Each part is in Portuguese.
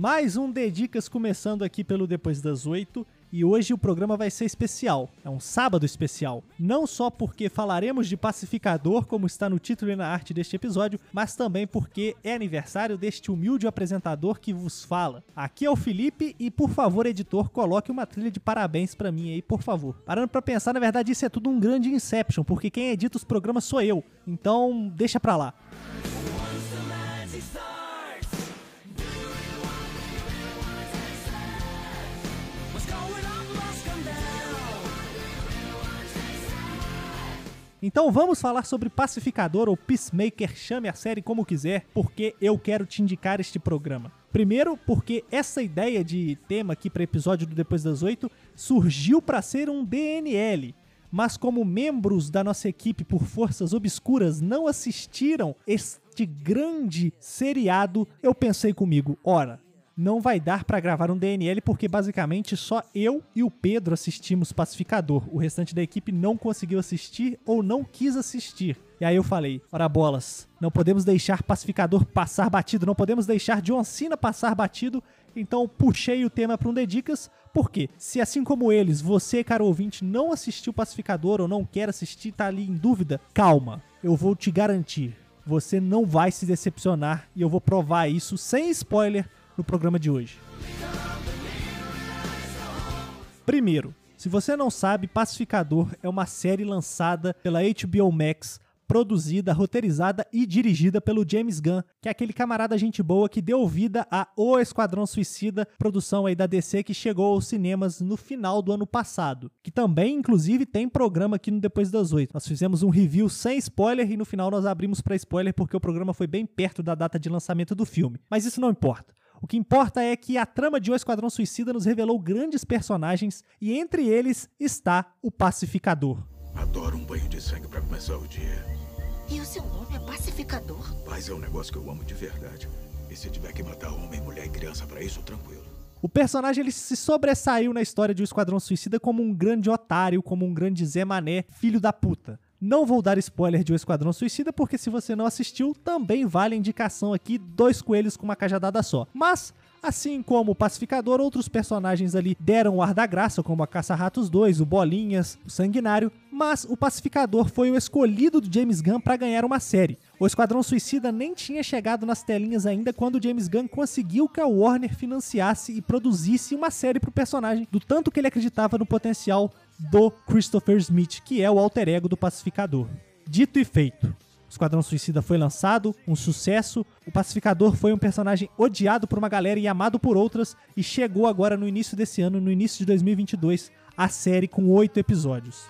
Mais um Dedicas começando aqui pelo Depois das Oito. E hoje o programa vai ser especial, é um sábado especial. Não só porque falaremos de pacificador, como está no título e na arte deste episódio, mas também porque é aniversário deste humilde apresentador que vos fala. Aqui é o Felipe e, por favor, editor, coloque uma trilha de parabéns para mim aí, por favor. Parando para pensar, na verdade isso é tudo um grande Inception, porque quem edita os programas sou eu. Então, deixa pra lá. Então vamos falar sobre Pacificador ou Peacemaker, chame a série como quiser, porque eu quero te indicar este programa. Primeiro, porque essa ideia de tema aqui para episódio do Depois das Oito surgiu para ser um DNL, mas como membros da nossa equipe por forças obscuras não assistiram este grande seriado, eu pensei comigo, ora, não vai dar para gravar um DNL porque basicamente só eu e o Pedro assistimos Pacificador. O restante da equipe não conseguiu assistir ou não quis assistir. E aí eu falei, ora bolas, não podemos deixar Pacificador passar batido, não podemos deixar John Cena passar batido. Então puxei o tema para um Dedicas, porque se assim como eles, você, caro ouvinte, não assistiu Pacificador ou não quer assistir, tá ali em dúvida, calma, eu vou te garantir, você não vai se decepcionar e eu vou provar isso sem spoiler no programa de hoje. Primeiro, se você não sabe, Pacificador é uma série lançada pela HBO Max, produzida, roteirizada e dirigida pelo James Gunn, que é aquele camarada gente boa que deu vida a O Esquadrão Suicida, produção aí da DC que chegou aos cinemas no final do ano passado, que também inclusive tem programa aqui no Depois das Oito. Nós fizemos um review sem spoiler e no final nós abrimos para spoiler porque o programa foi bem perto da data de lançamento do filme. Mas isso não importa. O que importa é que a trama de O Esquadrão Suicida nos revelou grandes personagens e entre eles está o Pacificador. Adoro um banho de sangue para começar o dia. E o seu nome é Pacificador? Paz é um negócio que eu amo de verdade. E se tiver que matar homem, mulher e criança para isso, tranquilo. O personagem ele se sobressaiu na história de O Esquadrão Suicida como um grande otário, como um grande Zé Mané, filho da puta. Não vou dar spoiler de O Esquadrão Suicida, porque se você não assistiu, também vale a indicação aqui, dois coelhos com uma cajadada só. Mas, assim como o Pacificador, outros personagens ali deram o ar da graça, como a Caça-Ratos 2, o Bolinhas, o Sanguinário, mas o Pacificador foi o escolhido do James Gunn para ganhar uma série. O Esquadrão Suicida nem tinha chegado nas telinhas ainda quando o James Gunn conseguiu que a Warner financiasse e produzisse uma série pro personagem, do tanto que ele acreditava no potencial do Christopher Smith, que é o alter ego do Pacificador. Dito e feito. O Esquadrão Suicida foi lançado, um sucesso. O Pacificador foi um personagem odiado por uma galera e amado por outras, e chegou agora no início desse ano, no início de 2022, a série com oito episódios.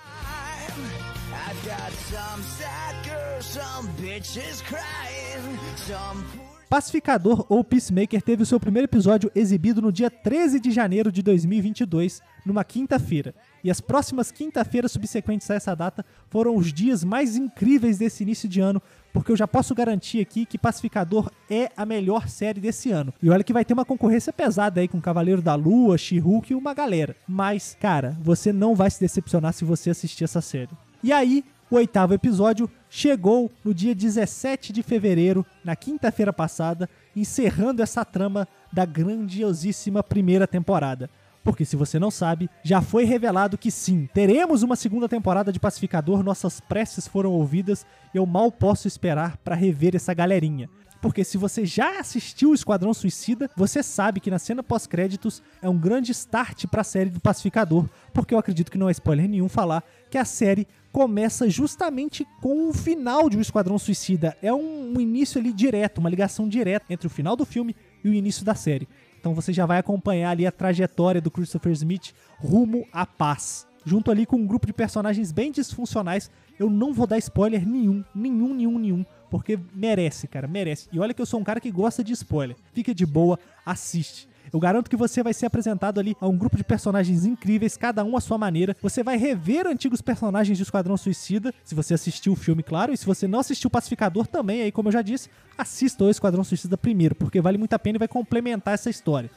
Pacificador ou Peacemaker teve o seu primeiro episódio exibido no dia 13 de janeiro de 2022, numa quinta-feira. E as próximas quinta-feiras subsequentes a essa data foram os dias mais incríveis desse início de ano, porque eu já posso garantir aqui que Pacificador é a melhor série desse ano. E olha que vai ter uma concorrência pesada aí com Cavaleiro da Lua, She-Hulk e uma galera. Mas, cara, você não vai se decepcionar se você assistir essa série. E aí, o oitavo episódio chegou no dia 17 de fevereiro, na quinta-feira passada, encerrando essa trama da grandiosíssima primeira temporada. Porque se você não sabe, já foi revelado que sim, teremos uma segunda temporada de Pacificador, nossas preces foram ouvidas, eu mal posso esperar para rever essa galerinha. Porque se você já assistiu o Esquadrão Suicida, você sabe que na cena pós-créditos é um grande start para a série do Pacificador, porque eu acredito que não é spoiler nenhum falar que a série começa justamente com o final de O Esquadrão Suicida. É um, um início ali direto, uma ligação direta entre o final do filme e o início da série. Então você já vai acompanhar ali a trajetória do Christopher Smith rumo à paz. Junto ali com um grupo de personagens bem disfuncionais. Eu não vou dar spoiler nenhum, nenhum, nenhum, nenhum, porque merece, cara, merece. E olha que eu sou um cara que gosta de spoiler. Fica de boa, assiste. Eu garanto que você vai ser apresentado ali a um grupo de personagens incríveis, cada um à sua maneira. Você vai rever antigos personagens de Esquadrão Suicida, se você assistiu o filme, claro, e se você não assistiu o Pacificador também, aí como eu já disse, assista o Esquadrão Suicida primeiro, porque vale muito a pena e vai complementar essa história.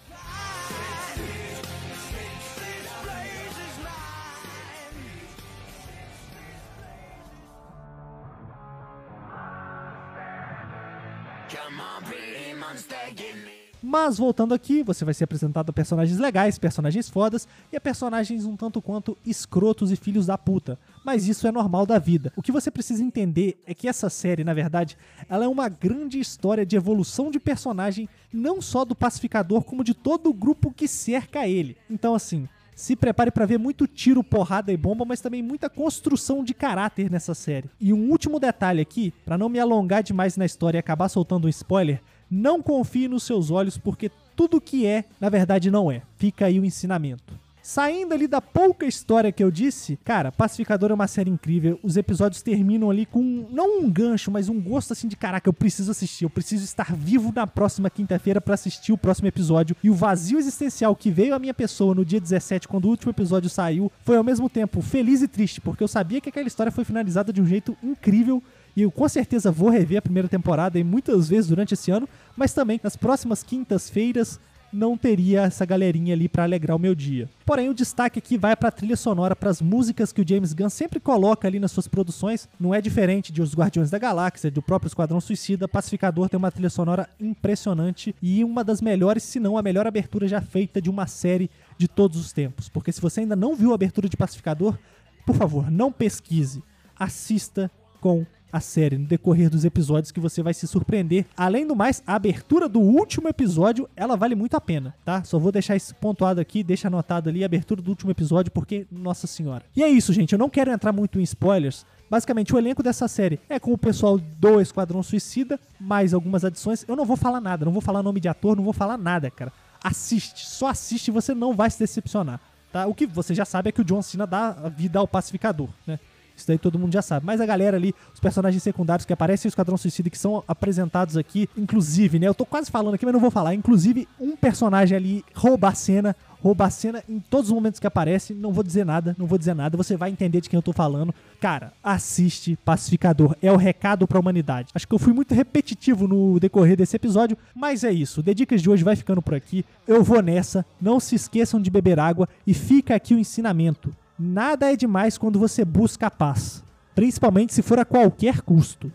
Mas voltando aqui, você vai ser apresentado a personagens legais, personagens fodas e a personagens um tanto quanto escrotos e filhos da puta. Mas isso é normal da vida. O que você precisa entender é que essa série, na verdade, ela é uma grande história de evolução de personagem, não só do pacificador, como de todo o grupo que cerca ele. Então, assim, se prepare para ver muito tiro, porrada e bomba, mas também muita construção de caráter nessa série. E um último detalhe aqui, para não me alongar demais na história e acabar soltando um spoiler, não confie nos seus olhos, porque tudo que é, na verdade, não é. Fica aí o ensinamento. Saindo ali da pouca história que eu disse, cara, Pacificador é uma série incrível. Os episódios terminam ali com não um gancho, mas um gosto assim de caraca, eu preciso assistir, eu preciso estar vivo na próxima quinta-feira para assistir o próximo episódio. E o vazio existencial que veio à minha pessoa no dia 17, quando o último episódio saiu, foi ao mesmo tempo feliz e triste, porque eu sabia que aquela história foi finalizada de um jeito incrível e eu com certeza vou rever a primeira temporada e muitas vezes durante esse ano, mas também nas próximas quintas-feiras não teria essa galerinha ali para alegrar o meu dia. Porém, o destaque aqui vai para a trilha sonora, para as músicas que o James Gunn sempre coloca ali nas suas produções. Não é diferente de Os Guardiões da Galáxia, do próprio Esquadrão Suicida. Pacificador tem uma trilha sonora impressionante e uma das melhores, se não a melhor abertura já feita de uma série de todos os tempos. Porque se você ainda não viu a abertura de Pacificador, por favor, não pesquise, assista com a série no decorrer dos episódios que você vai se surpreender. Além do mais, a abertura do último episódio, ela vale muito a pena, tá? Só vou deixar isso pontuado aqui, deixa anotado ali a abertura do último episódio, porque, nossa senhora. E é isso, gente, eu não quero entrar muito em spoilers, Basicamente, o elenco dessa série é com o pessoal do Esquadrão Suicida, mais algumas adições. Eu não vou falar nada, não vou falar nome de ator, não vou falar nada, cara. Assiste, só assiste e você não vai se decepcionar. Tá? O que você já sabe é que o John Cena dá vida ao pacificador, né? Isso daí todo mundo já sabe. Mas a galera ali, os personagens secundários que aparecem no Esquadrão Suicida que são apresentados aqui, inclusive, né? Eu tô quase falando aqui, mas não vou falar. Inclusive, um personagem ali rouba a cena, rouba a cena em todos os momentos que aparece. Não vou dizer nada, não vou dizer nada. Você vai entender de quem eu tô falando. Cara, assiste Pacificador. É o recado pra humanidade. Acho que eu fui muito repetitivo no decorrer desse episódio, mas é isso. O Dicas de hoje vai ficando por aqui. Eu vou nessa. Não se esqueçam de beber água e fica aqui o ensinamento. Nada é demais quando você busca a paz, principalmente se for a qualquer custo.